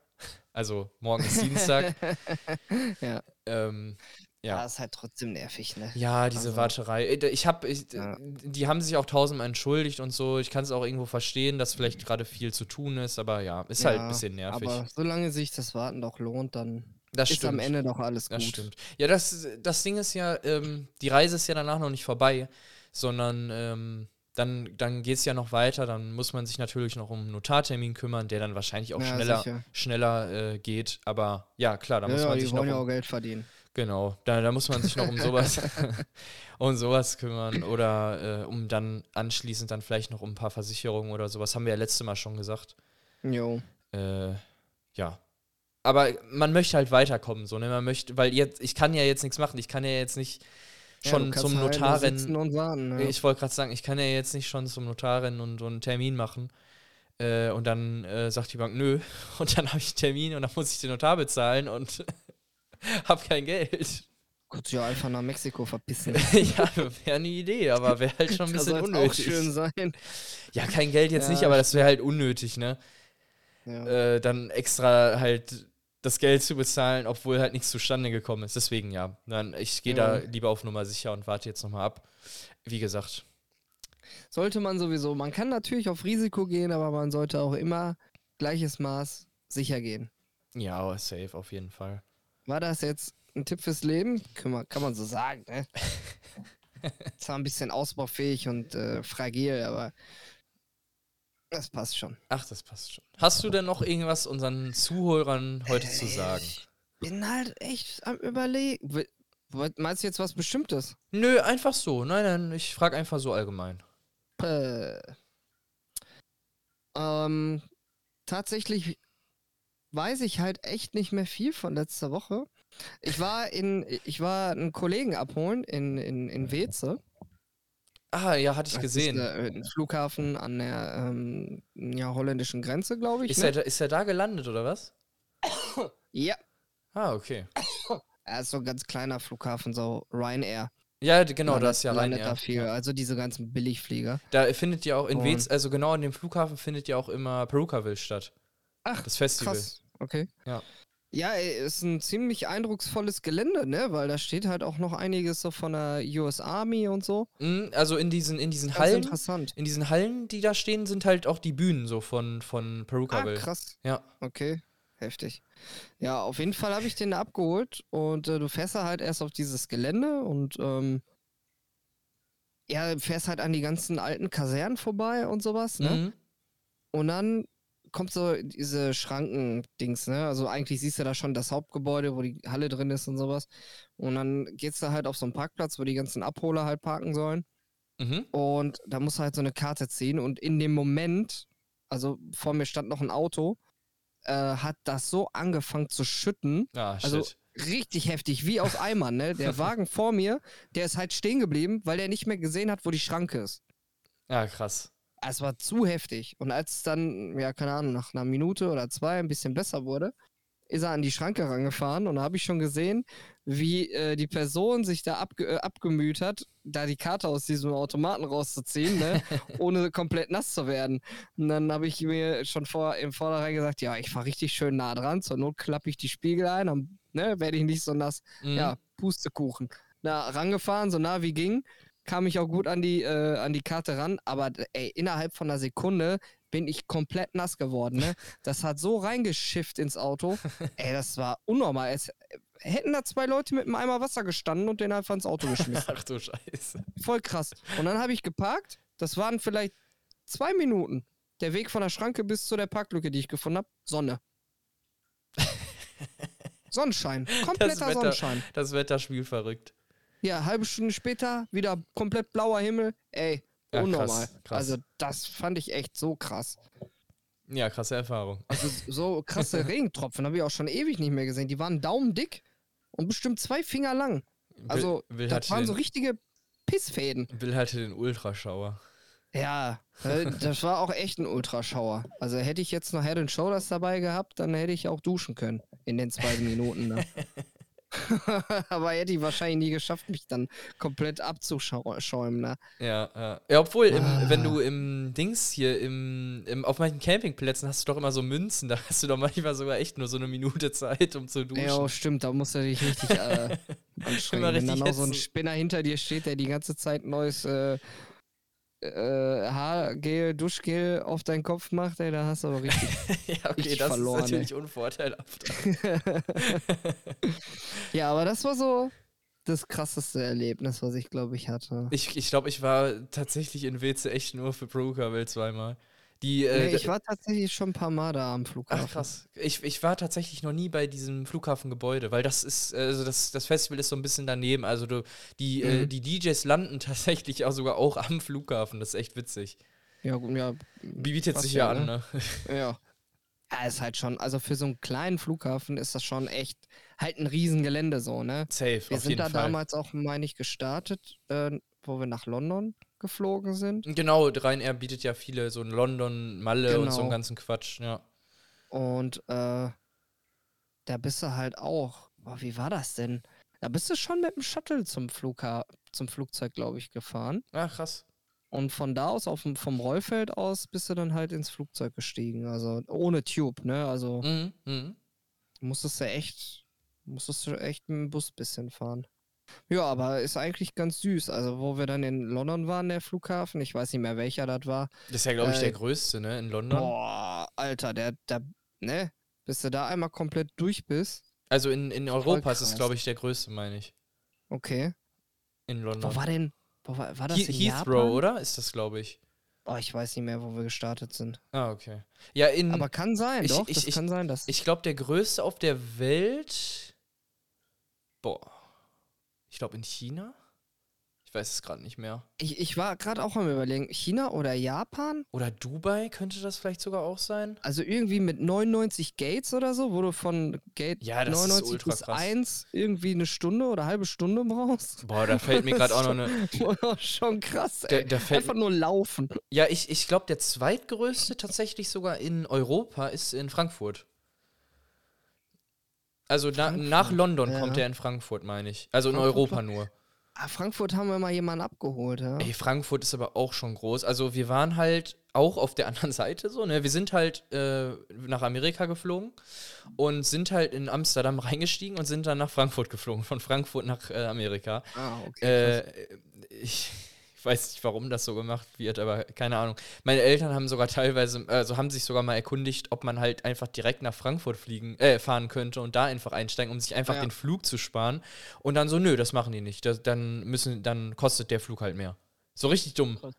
Speaker 2: also morgen ist Dienstag.
Speaker 1: Ja.
Speaker 2: Ähm,
Speaker 1: Ja,
Speaker 2: ja.
Speaker 1: ist halt trotzdem nervig, ne?
Speaker 2: Ja, diese
Speaker 1: Also-
Speaker 2: Warterei. Äh, Ich habe,
Speaker 1: Ja.
Speaker 2: die haben sich auch tausendmal entschuldigt und so. Ich kann es auch irgendwo verstehen, dass vielleicht gerade viel zu tun ist, aber ja, ist halt ein
Speaker 1: Ja,
Speaker 2: bisschen nervig.
Speaker 1: Aber solange sich das Warten doch lohnt, dann
Speaker 2: das
Speaker 1: ist am Ende doch alles
Speaker 2: Das
Speaker 1: gut.
Speaker 2: stimmt. Ja, das, das Ding ist ja, ähm, die Reise ist ja danach noch nicht vorbei, sondern ähm, dann, dann geht es ja noch weiter. Dann muss man sich natürlich noch um einen Notartermin kümmern, der dann wahrscheinlich auch
Speaker 1: Ja,
Speaker 2: schneller,
Speaker 1: sicher.
Speaker 2: schneller äh, geht. Aber ja, klar, da
Speaker 1: Ja,
Speaker 2: muss
Speaker 1: ja,
Speaker 2: man
Speaker 1: die
Speaker 2: sich noch
Speaker 1: wollen ja auch
Speaker 2: um,
Speaker 1: Geld verdienen.
Speaker 2: genau, da, da muss man sich noch um sowas um sowas kümmern oder äh, um dann anschließend dann vielleicht noch um ein paar Versicherungen oder sowas. Haben wir ja letzte Mal schon gesagt.
Speaker 1: Jo.
Speaker 2: Äh, ja. Aber man möchte halt weiterkommen, so, ne? Man möchte, weil jetzt, ich kann ja jetzt nichts machen, ich kann ja jetzt nicht
Speaker 1: Ja,
Speaker 2: schon
Speaker 1: kannst
Speaker 2: zum
Speaker 1: halt nur
Speaker 2: Notar
Speaker 1: sitzen
Speaker 2: rennen.
Speaker 1: und warten. ne? Ja.
Speaker 2: Ich wollte gerade sagen, ich kann ja jetzt nicht schon zum Notar rennen und so einen Termin machen. Äh, und dann äh, sagt die Bank, nö. Und dann habe ich einen Termin und dann muss ich den Notar bezahlen und habe kein Geld.
Speaker 1: Kannst du ja einfach nach Mexiko verpissen.
Speaker 2: ja, wäre eine Idee, aber wäre halt schon ein
Speaker 1: Das
Speaker 2: bisschen
Speaker 1: auch
Speaker 2: unnötig.
Speaker 1: schön sein.
Speaker 2: Ja, kein Geld jetzt
Speaker 1: Ja,
Speaker 2: nicht, aber das wäre halt unnötig, ne?
Speaker 1: Ja.
Speaker 2: äh, dann extra halt das Geld zu bezahlen, obwohl halt nichts zustande gekommen ist. Deswegen ja. Dann, ich gehe da
Speaker 1: Ja.
Speaker 2: lieber auf Nummer sicher und warte jetzt nochmal ab. Wie gesagt.
Speaker 1: Sollte man sowieso. Man kann natürlich auf Risiko gehen, aber man sollte auch immer gleiches Maß sicher gehen.
Speaker 2: Ja, aber safe auf jeden Fall.
Speaker 1: War das jetzt ein Tipp fürs Leben? Kann man, kann man so sagen, ne? Zwar ein bisschen ausbaufähig und äh, fragil, aber das passt schon.
Speaker 2: Ach, das passt schon. Hast du denn noch irgendwas unseren Zuhörern heute zu
Speaker 1: Äh,
Speaker 2: sagen?
Speaker 1: Ich bin halt echt am überlegen. Meinst du jetzt was Bestimmtes?
Speaker 2: Nö, einfach so. Nein, nein, ich frage einfach so allgemein.
Speaker 1: Äh, ähm, tatsächlich weiß ich halt echt nicht mehr viel von letzter Woche. Ich war in, ich war einen Kollegen abholen in, in, in Weze.
Speaker 2: Ah, ja, hatte ich
Speaker 1: Das
Speaker 2: gesehen.
Speaker 1: Ist, äh, ein Flughafen an der ähm, ja, holländischen Grenze, glaube ich.
Speaker 2: Ist,
Speaker 1: ne?
Speaker 2: er, da- ist er da gelandet, oder was?
Speaker 1: ja.
Speaker 2: Ah, okay.
Speaker 1: Er ist so ein ganz kleiner Flughafen, so Ryanair.
Speaker 2: Ja, genau,
Speaker 1: Landet-
Speaker 2: das ist ja Ja.
Speaker 1: da viel. Also diese ganzen Billigflieger.
Speaker 2: Da findet ja auch in Wez, also genau an dem Flughafen findet ja auch immer Perukaville statt.
Speaker 1: Ach,
Speaker 2: Das Festival.
Speaker 1: Krass, okay.
Speaker 2: Ja.
Speaker 1: Ja, ey, ist ein ziemlich eindrucksvolles Gelände, ne? Weil da steht halt auch noch einiges so von der US Army und so.
Speaker 2: Mhm, Also in diesen, in diesen
Speaker 1: Ganz
Speaker 2: Hallen,
Speaker 1: interessant.
Speaker 2: in diesen Hallen, die da stehen, sind halt auch die Bühnen so von, von
Speaker 1: Ah,
Speaker 2: Perukaville.
Speaker 1: krass.
Speaker 2: Ja.
Speaker 1: Okay. Heftig. Ja, auf jeden Fall habe ich den abgeholt und äh, du fährst da halt erst auf dieses Gelände und ähm, ja, fährst halt an die ganzen alten Kasernen vorbei und sowas, ne?
Speaker 2: Mhm.
Speaker 1: Und dann kommt so diese Schranken-Dings, ne? Also eigentlich siehst du da schon das Hauptgebäude, wo die Halle drin ist und sowas. Und dann geht's da halt auf so einen Parkplatz, wo die ganzen Abholer halt parken sollen.
Speaker 2: Mhm.
Speaker 1: Und da musst du halt so eine Karte ziehen. Und in dem Moment, also vor mir stand noch ein Auto, äh, hat das so angefangen zu schütten.
Speaker 2: Ah,
Speaker 1: Also
Speaker 2: shit.
Speaker 1: richtig heftig, wie aus Eimern, ne? Der Wagen vor mir, der ist halt stehen geblieben, weil der nicht mehr gesehen hat, wo die Schranke ist.
Speaker 2: Ja, krass.
Speaker 1: Es war zu heftig. Und als es dann, ja, keine Ahnung, nach einer Minute oder zwei ein bisschen besser wurde, ist er an die Schranke rangefahren und da habe ich schon gesehen, wie äh, die Person sich da abge äh, abgemüht hat, da die Karte aus diesem Automaten rauszuziehen, ne? ohne komplett nass zu werden. Und dann habe ich mir schon vor, im Vornherein gesagt, ja, ich fahre richtig schön nah dran, zur Not klappe ich die Spiegel ein, dann ne, werde ich nicht so nass.
Speaker 2: Mhm.
Speaker 1: Ja, Pustekuchen. Na, rangefahren, so nah wie ging, kam ich auch gut an die, äh, an die Karte ran, aber ey, innerhalb von einer Sekunde bin ich komplett nass geworden. Ne? Das hat so reingeschifft ins Auto. Ey, das war unnormal. Es, hätten da zwei Leute mit einem Eimer Wasser gestanden und den einfach ins Auto geschmissen.
Speaker 2: Ach du Scheiße.
Speaker 1: Voll krass. Und dann habe ich geparkt. Das waren vielleicht zwei Minuten. Der Weg von der Schranke bis zu der Parklücke, die ich gefunden habe. Sonne. Sonnenschein. Kompletter
Speaker 2: Wetter-
Speaker 1: Sonnenschein.
Speaker 2: Das Wetter spielt verrückt.
Speaker 1: Ja, halbe Stunde später wieder komplett blauer Himmel. Ey,
Speaker 2: Ja,
Speaker 1: unnormal.
Speaker 2: krass, krass.
Speaker 1: Also, das fand ich echt so krass.
Speaker 2: Ja, krasse Erfahrung.
Speaker 1: Also, so krasse Regentropfen habe ich auch schon ewig nicht mehr gesehen. Die waren daumendick und bestimmt zwei Finger lang. Also,
Speaker 2: Will, Will,
Speaker 1: das waren so richtige Pissfäden.
Speaker 2: Will hatte den Ultraschauer.
Speaker 1: Ja, äh, das war auch echt ein Ultraschauer. Also hätte ich jetzt noch Head and Shoulders dabei gehabt, dann hätte ich auch duschen können in den zwei Minuten. Ne? Aber hätte ich wahrscheinlich nie geschafft, mich dann komplett abzuschäumen. Ne?
Speaker 2: Ja, ja. Ja, obwohl, im,
Speaker 1: Ah.
Speaker 2: wenn du im Dings hier, im, im, auf manchen Campingplätzen hast du doch immer so Münzen, da hast du doch manchmal sogar echt nur so eine Minute Zeit, um zu duschen.
Speaker 1: Ja, stimmt, da musst du dich richtig äh, anstrengen. Wenn dann noch so ein. Spinner hinter dir steht, der die ganze Zeit neues äh, äh, Haargel, Duschgel auf deinen Kopf macht, ey, da hast du aber richtig.
Speaker 2: ja, okay, das
Speaker 1: verloren,
Speaker 2: ist natürlich unvorteilhaft.
Speaker 1: ja, aber das war so das krasseste Erlebnis, was ich, glaube ich, hatte.
Speaker 2: Ich, ich glaube, ich war tatsächlich in WC echt nur für Brokerville zweimal. Die, äh,
Speaker 1: nee, ich war tatsächlich schon ein paar Mal da am Flughafen.
Speaker 2: Ach krass. Ich, ich war tatsächlich noch nie bei diesem Flughafengebäude, weil das ist, also das, das Festival ist so ein bisschen daneben. Also du, die, äh,
Speaker 1: Mhm.
Speaker 2: die DJs landen tatsächlich auch sogar auch am Flughafen. Das ist echt witzig.
Speaker 1: Ja, gut, ja.
Speaker 2: Bietet sich
Speaker 1: ja,
Speaker 2: ja an,
Speaker 1: ne?
Speaker 2: ne?
Speaker 1: Ja. Ja, ist halt schon, also für so einen kleinen Flughafen ist das schon echt halt ein Riesengelände so, ne?
Speaker 2: Safe,
Speaker 1: Wir
Speaker 2: auf
Speaker 1: sind
Speaker 2: jeden
Speaker 1: da
Speaker 2: Fall.
Speaker 1: damals auch, meine ich, gestartet, äh, wo wir nach London geflogen sind.
Speaker 2: Genau, Ryanair bietet ja viele, so in London, Malle und so einen
Speaker 1: Genau.
Speaker 2: ganzen Quatsch, ja.
Speaker 1: Und äh, da bist du halt auch, boah, wie war das denn? Da bist du schon mit dem Shuttle zum, Flugha zum Flugzeug, glaube ich, gefahren.
Speaker 2: Ah, krass.
Speaker 1: Und von da aus, auf dem, vom Rollfeld aus, bist du dann halt ins Flugzeug gestiegen. Also ohne Tube, ne? Also
Speaker 2: Mhm, mhm.
Speaker 1: musstest du echt, musstest du echt mit dem Bus bisschen fahren. Ja, aber ist eigentlich ganz süß. Also, wo wir dann in London waren, der Flughafen, ich weiß nicht mehr welcher das war.
Speaker 2: Das ist ja, glaube ich,
Speaker 1: Äh,
Speaker 2: der größte, ne, in London.
Speaker 1: Boah, Alter, der, der, ne? Bis du da einmal komplett durch bist.
Speaker 2: Also in, in Europa ist es, glaube ich, der größte, meine ich.
Speaker 1: Okay.
Speaker 2: In London.
Speaker 1: Wo war denn, wo war, war das
Speaker 2: He
Speaker 1: in
Speaker 2: Heathrow,
Speaker 1: Japan?
Speaker 2: oder? Ist das, glaube ich.
Speaker 1: Oh, ich weiß nicht mehr, wo wir gestartet sind.
Speaker 2: Ah, okay. Ja, in.
Speaker 1: Aber kann sein,
Speaker 2: ich-
Speaker 1: doch.
Speaker 2: ich-
Speaker 1: das
Speaker 2: ich-
Speaker 1: kann sein, dass.
Speaker 2: Ich glaube, der größte auf der Welt. Boah. Ich glaube in China? Ich weiß es gerade nicht mehr.
Speaker 1: Ich, ich war gerade auch am überlegen, China oder Japan?
Speaker 2: Oder Dubai könnte das vielleicht sogar auch sein?
Speaker 1: Also irgendwie mit 99 Gates oder so, wo du von Gate
Speaker 2: Ja, das ist
Speaker 1: 99
Speaker 2: ultra
Speaker 1: bis
Speaker 2: krass.
Speaker 1: 1 irgendwie eine Stunde oder halbe Stunde brauchst.
Speaker 2: Boah, da fällt mir gerade auch noch eine.
Speaker 1: Boah, schon krass,
Speaker 2: Da,
Speaker 1: ey.
Speaker 2: da fällt,
Speaker 1: Einfach nur laufen.
Speaker 2: ja, ich, ich glaube, der zweitgrößte tatsächlich sogar in Europa ist in Frankfurt. Also na, nach London
Speaker 1: ja.
Speaker 2: kommt er in Frankfurt, meine ich. Also in
Speaker 1: Frankfurt
Speaker 2: Europa nur.
Speaker 1: Ah, Frankfurt haben wir mal jemanden abgeholt, ja.
Speaker 2: Ey, Frankfurt ist aber auch schon groß. Also wir waren halt auch auf der anderen Seite so, ne? Wir sind halt äh, nach Amerika geflogen und sind halt in Amsterdam reingestiegen und sind dann nach Frankfurt geflogen. Von Frankfurt nach äh, Amerika.
Speaker 1: Ah, okay.
Speaker 2: Äh, ich, ich weiß nicht, warum das so gemacht wird, aber keine Ahnung. Meine Eltern haben sogar teilweise, also haben sich sogar mal erkundigt, ob man halt einfach direkt nach Frankfurt fliegen, äh, fahren könnte und da einfach einsteigen, um sich einfach
Speaker 1: Ja.
Speaker 2: den Flug zu sparen. Und dann so, nö, das machen die nicht. Das, dann müssen, dann kostet der Flug halt mehr. So richtig dumm.
Speaker 1: Krass.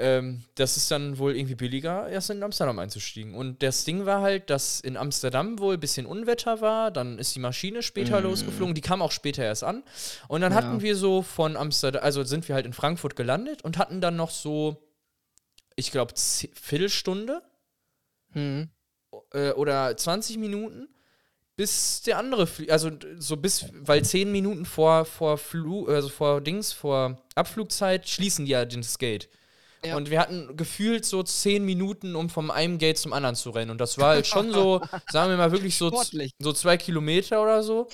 Speaker 2: Ähm, das ist dann wohl irgendwie billiger, erst in Amsterdam einzustiegen. Und das Ding war halt, dass in Amsterdam wohl ein bisschen Unwetter war, dann ist die Maschine später
Speaker 1: Mm.
Speaker 2: losgeflogen, die kam auch später erst an. Und dann
Speaker 1: Ja.
Speaker 2: hatten wir so von Amsterdam, also sind wir halt in Frankfurt gelandet und hatten dann noch so, ich glaube, Viertelstunde
Speaker 1: Hm.
Speaker 2: äh, oder 20 Minuten, bis der andere, Flie also so bis, weil 10 Minuten vor, vor Flu also vor Dings, vor Abflugzeit schließen die ja den Skate. Ja. Und wir hatten gefühlt so zehn Minuten, um vom einen Gate zum anderen zu rennen. Und das war halt schon so, sagen wir mal, wirklich so, so zwei Kilometer oder so.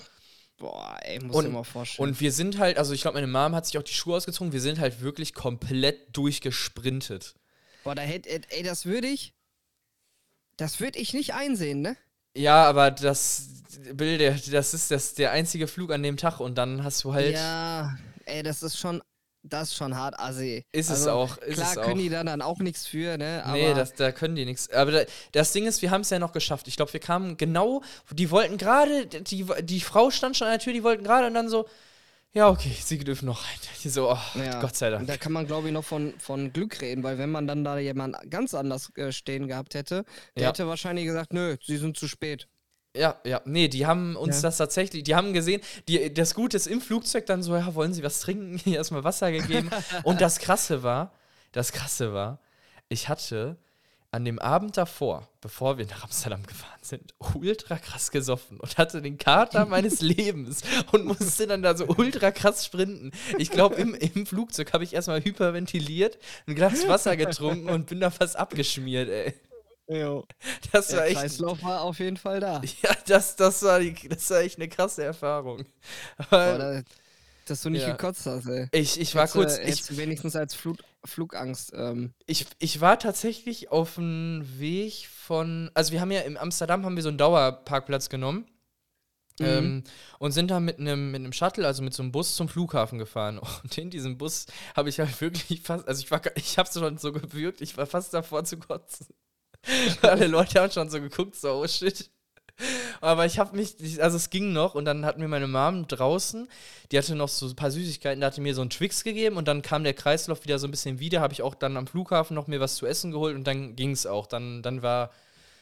Speaker 1: Boah, ey, muss
Speaker 2: und,
Speaker 1: dir mal vorstellen.
Speaker 2: Und wir sind halt, also ich glaube, meine Mom hat sich auch die Schuhe ausgezogen, wir sind halt wirklich komplett durchgesprintet.
Speaker 1: Boah, da hätte, ey, das würde ich, das würde ich nicht einsehen, ne?
Speaker 2: Ja, aber das, Bill, das ist das, der einzige Flug an dem Tag und dann hast du halt.
Speaker 1: Ja, ey, das ist schon, das ist schon hart assi.
Speaker 2: Ist also, es auch. Ist
Speaker 1: klar
Speaker 2: es
Speaker 1: können
Speaker 2: auch.
Speaker 1: die dann, dann auch nichts für, ne?
Speaker 2: Aber nee, das, da können die nichts. Aber da, das Ding ist, wir haben es ja noch geschafft. Ich glaube, wir kamen genau, die wollten gerade, die, die Frau stand schon an der Tür, die wollten gerade und dann so, ja, okay, sie dürfen noch rein. Die so, oh, ja, Gott sei Dank.
Speaker 1: Da kann man, glaube ich, noch von, von Glück reden, weil wenn man dann da jemand ganz anders äh, stehen gehabt hätte, der ja. hätte wahrscheinlich gesagt, nö, sie sind zu spät.
Speaker 2: Ja, ja, nee, die haben uns ja. das tatsächlich, die haben gesehen, die, das Gute ist im Flugzeug dann so, ja, wollen Sie was trinken? Hier erstmal Wasser gegeben. Und das Krasse war, das Krasse war, ich hatte an dem Abend davor, bevor wir nach Amsterdam gefahren sind, ultra krass gesoffen und hatte den Kater meines Lebens und musste dann da so ultra krass sprinten. Ich glaube, im, im Flugzeug habe ich erstmal hyperventiliert, ein Glas Wasser getrunken und bin da fast abgeschmiert, ey.
Speaker 1: Jo.
Speaker 2: Das war
Speaker 1: Der
Speaker 2: echt.
Speaker 1: Kreislauf war auf jeden Fall da.
Speaker 2: Ja, das, das, war, die, das war echt eine krasse Erfahrung.
Speaker 1: Boah, da, dass du nicht ja. gekotzt hast, ey.
Speaker 2: Ich, ich war
Speaker 1: hättest,
Speaker 2: kurz.
Speaker 1: Ich, wenigstens als Flug, Flugangst. Ähm.
Speaker 2: Ich, ich war tatsächlich auf dem Weg von. Also, wir haben ja in Amsterdam haben wir so einen Dauerparkplatz genommen. Mhm. Ähm, und sind dann mit einem mit Shuttle, also mit so einem Bus zum Flughafen gefahren. Und in diesem Bus habe ich halt wirklich fast, also ich war, ich habe es schon so gewürgt, ich war fast davor zu kotzen. Alle Leute haben schon so geguckt, so, oh shit. Aber ich habe mich, also es ging noch und dann hat mir meine Mom draußen, die hatte noch so ein paar Süßigkeiten, da hatte mir so einen Twix gegeben und dann kam der Kreislauf wieder so ein bisschen wieder, habe ich auch dann am Flughafen noch mir was zu essen geholt und dann ging es auch. Dann, dann, war,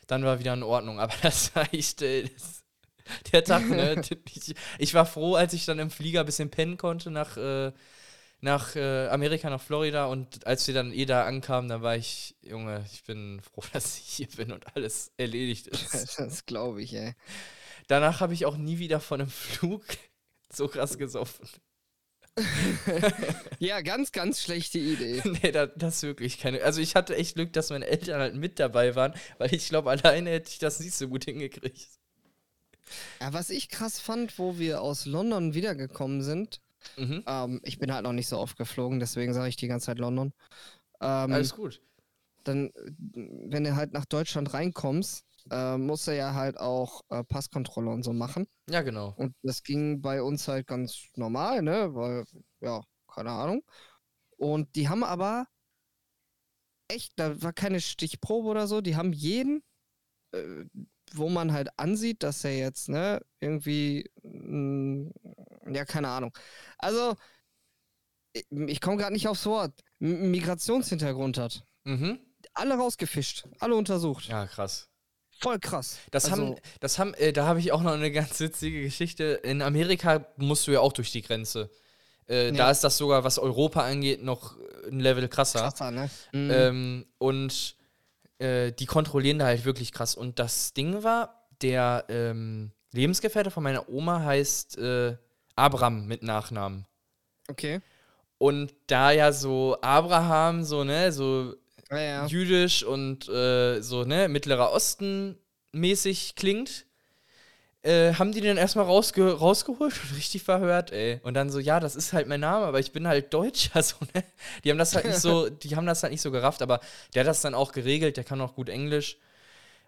Speaker 2: dann war wieder in Ordnung. Aber das war echt, das, der Tag, ne? ich, ich, war froh, als ich dann im Flieger ein bisschen pennen konnte nach, äh, nach äh, Amerika, nach Florida und als wir dann eh da ankamen, dann war ich, Junge, ich bin froh, dass ich hier bin und alles erledigt ist.
Speaker 1: Das glaube ich, ey.
Speaker 2: Danach habe ich auch nie wieder von einem Flug so krass gesoffen.
Speaker 1: ja, ganz, ganz schlechte Idee.
Speaker 2: nee, das, das wirklich keine. Also ich hatte echt Glück, dass meine Eltern halt mit dabei waren, weil ich glaube, alleine hätte ich das nicht so gut hingekriegt.
Speaker 1: Ja, was ich krass fand, wo wir aus London wiedergekommen sind,
Speaker 2: Mhm.
Speaker 1: Ähm, ich bin halt noch nicht so oft geflogen, deswegen sage ich die ganze Zeit London. Ähm,
Speaker 2: Alles gut.
Speaker 1: Dann, wenn du halt nach Deutschland reinkommst, äh, musst du ja halt auch äh, Passkontrolle und so machen.
Speaker 2: Ja, genau.
Speaker 1: Und das ging bei uns halt ganz normal, ne? Weil, ja, keine Ahnung. Und die haben aber echt, da war keine Stichprobe oder so, die haben jeden, äh, wo man halt ansieht, dass er jetzt, ne, irgendwie, mh, mm, ja, keine Ahnung. Also, ich, ich komme gerade nicht aufs Wort, M Migrationshintergrund hat.
Speaker 2: Mhm.
Speaker 1: Alle rausgefischt, alle untersucht.
Speaker 2: Ja, krass.
Speaker 1: Voll krass.
Speaker 2: Das also, haben, das haben, äh, da habe ich auch noch eine ganz witzige Geschichte. In Amerika musst du ja auch durch die Grenze. Äh, ja. Da ist das sogar, was Europa angeht, noch ein Level krasser.
Speaker 1: Krasser, ne? Mhm.
Speaker 2: Ähm, und äh, die kontrollieren da halt wirklich krass. Und das Ding war, der ähm, Lebensgefährte von meiner Oma heißt äh, Abraham mit Nachnamen.
Speaker 1: Okay.
Speaker 2: Und da ja so Abraham, so, ne, so
Speaker 1: ja, ja.
Speaker 2: jüdisch und äh, so, ne, Mittlerer Osten mäßig klingt, äh, haben die den erstmal rausge rausgeholt und richtig verhört, ey. Und dann so, ja, das ist halt mein Name, aber ich bin halt Deutscher, so, ne? Die haben das halt nicht so, die haben das halt nicht so gerafft, aber der hat das dann auch geregelt, der kann auch gut Englisch.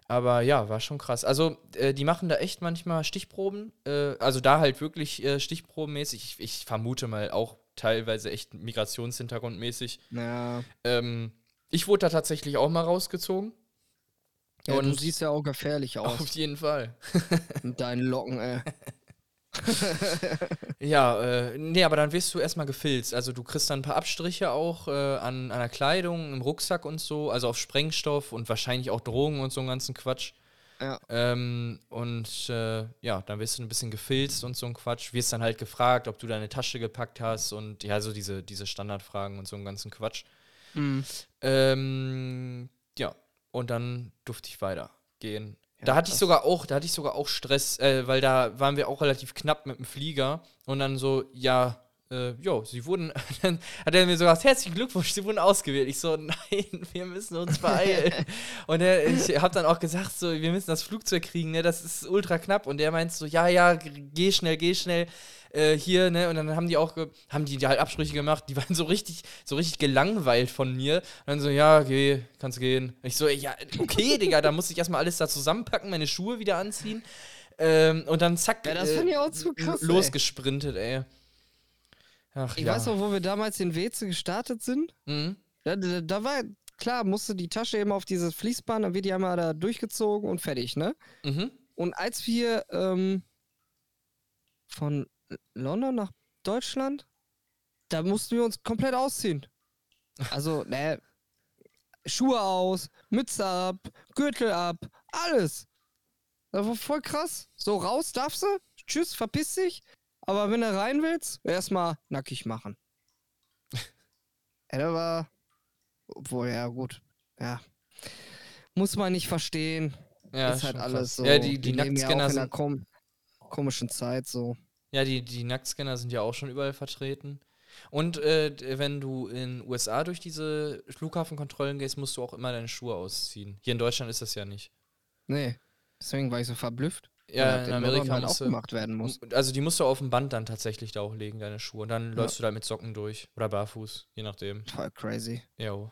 Speaker 2: Aber ja, war schon krass. Also, äh, die machen da echt manchmal Stichproben. Äh, also da halt wirklich äh, stichprobenmäßig. Ich, ich, vermute mal auch teilweise echt Migrationshintergrundmäßig.
Speaker 1: Ja.
Speaker 2: Ähm, ich wurde da tatsächlich auch mal rausgezogen.
Speaker 1: Ja, und du siehst ja auch gefährlich aus.
Speaker 2: Auf jeden Fall.
Speaker 1: Mit deinen Locken, ey.
Speaker 2: ja, äh, nee, aber dann wirst du erstmal gefilzt. Also du kriegst dann ein paar Abstriche auch äh, an, an der Kleidung, im Rucksack und so, also auf Sprengstoff und wahrscheinlich auch Drogen und so einen ganzen Quatsch.
Speaker 1: Ja.
Speaker 2: Ähm, und äh, ja, dann wirst du ein bisschen gefilzt und so ein Quatsch. Wirst dann halt gefragt, ob du deine Tasche gepackt hast und ja, so diese, diese Standardfragen und so einen ganzen Quatsch.
Speaker 1: Mhm.
Speaker 2: Ähm, ja, und dann durfte ich weitergehen. Ja, da hatte ich sogar auch, da hatte ich sogar auch Stress, äh, weil da waren wir auch relativ knapp mit dem Flieger und dann so, ja, äh, äh, jo, sie wurden, dann hat er mir so gesagt, herzlichen Glückwunsch, sie wurden ausgewählt. Ich so, nein, wir müssen uns beeilen. und er, ich habe dann auch gesagt, so, wir müssen das Flugzeug kriegen, ne, das ist ultra knapp. Und der meint so, ja, ja, geh schnell, geh schnell, äh, hier, ne, und dann haben die auch, haben die halt Absprüche gemacht, die waren so richtig, so richtig gelangweilt von mir. Und dann so, ja, geh, kannst gehen. Und ich so, ja, okay, Digga, da muss ich erstmal alles da zusammenpacken, meine Schuhe wieder anziehen. Ähm, und dann zack,
Speaker 1: Ja, das
Speaker 2: äh,
Speaker 1: ich auch zu krass, ey.
Speaker 2: losgesprintet, ey. Ach,
Speaker 1: Ich
Speaker 2: ja.
Speaker 1: weiß noch, wo wir damals in Weze gestartet sind.
Speaker 2: Mhm.
Speaker 1: Da, da, da war, klar, musste die Tasche eben auf dieses Fließband, dann wird die einmal da durchgezogen und fertig, ne?
Speaker 2: Mhm.
Speaker 1: Und als wir ähm, von London nach Deutschland, da mussten wir uns komplett ausziehen. Also, ne, Schuhe aus, Mütze ab, Gürtel ab, alles. Das war voll krass. So raus darfst du, tschüss, verpiss dich. Aber wenn du rein willst, erstmal nackig machen. ja, das war. Obwohl, ja, gut. Ja. Muss man nicht verstehen
Speaker 2: Ja,
Speaker 1: ist halt alles
Speaker 2: krass.
Speaker 1: so.
Speaker 2: Ja, die, die
Speaker 1: ja auch
Speaker 2: Nacktscanner
Speaker 1: in einer
Speaker 2: sind,
Speaker 1: kom komischen Zeit so.
Speaker 2: ja, die, die Nacktscanner sind ja auch schon überall vertreten. Und äh, wenn du in USA durch diese Flughafenkontrollen gehst, musst du auch immer deine Schuhe ausziehen. Hier in Deutschland ist das ja nicht.
Speaker 1: Nee. Deswegen war ich so verblüfft.
Speaker 2: Ja, in Amerika
Speaker 1: halt auch
Speaker 2: musst du,
Speaker 1: gemacht werden muss.
Speaker 2: Also die musst du auf dem Band dann tatsächlich da auch legen, deine Schuhe. Und dann
Speaker 1: Ja.
Speaker 2: läufst du da mit Socken durch. Oder barfuß, je nachdem.
Speaker 1: Voll crazy.
Speaker 2: Jo.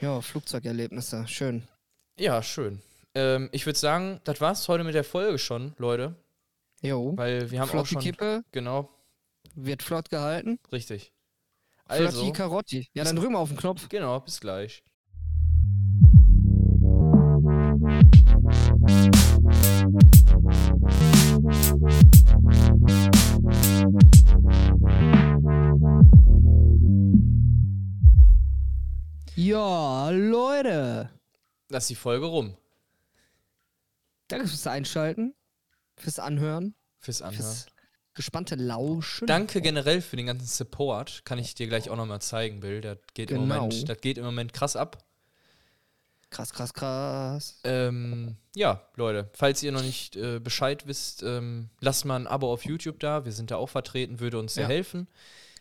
Speaker 1: Ja, Flugzeugerlebnisse. Schön.
Speaker 2: Ja, schön. Ähm, ich würde sagen, das war's heute mit der Folge schon, Leute.
Speaker 1: Jo.
Speaker 2: Weil wir haben
Speaker 1: Flott
Speaker 2: auch schon.
Speaker 1: Kippe,
Speaker 2: Genau,
Speaker 1: wird flott gehalten.
Speaker 2: richtig.
Speaker 1: Flotti
Speaker 2: Also,
Speaker 1: Karotti. Ja, dann drücken wir auf den Knopf.
Speaker 2: genau, bis gleich.
Speaker 1: Ja, Leute.
Speaker 2: Das ist die Folge rum.
Speaker 1: Danke fürs Einschalten, fürs Anhören,
Speaker 2: Fürs Anhören.
Speaker 1: fürs gespannte Lauschen.
Speaker 2: Danke generell für den ganzen Support. Kann ich dir gleich auch nochmal zeigen, Bill. Das geht, im
Speaker 1: Genau.
Speaker 2: Moment, das geht im Moment krass ab.
Speaker 1: Krass, krass, krass.
Speaker 2: Ähm, ja, Leute, falls ihr noch nicht äh, Bescheid wisst, ähm, lasst mal ein Abo auf YouTube da. Wir sind da auch vertreten, würde uns sehr
Speaker 1: Ja.
Speaker 2: helfen.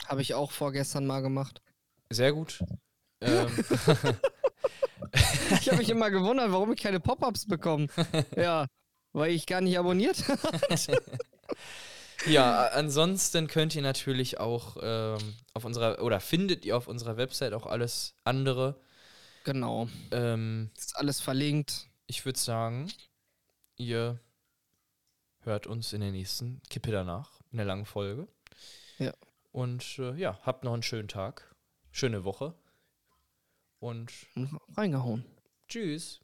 Speaker 1: Habe ich auch vorgestern mal gemacht.
Speaker 2: Sehr gut. Ähm,
Speaker 1: Ich habe mich immer gewundert, warum ich keine Pop-Ups bekomme. Ja, weil ich gar nicht abonniert habe.
Speaker 2: ja, ansonsten könnt ihr natürlich auch ähm, auf unserer, oder findet ihr auf unserer Website auch alles andere.
Speaker 1: Genau.
Speaker 2: Ähm,
Speaker 1: Ist alles verlinkt.
Speaker 2: ich würde sagen, ihr hört uns in der nächsten Kippe danach, in der langen Folge.
Speaker 1: Ja.
Speaker 2: Und äh, ja, habt noch einen schönen Tag, schöne Woche und
Speaker 1: Reingehauen.
Speaker 2: tschüss.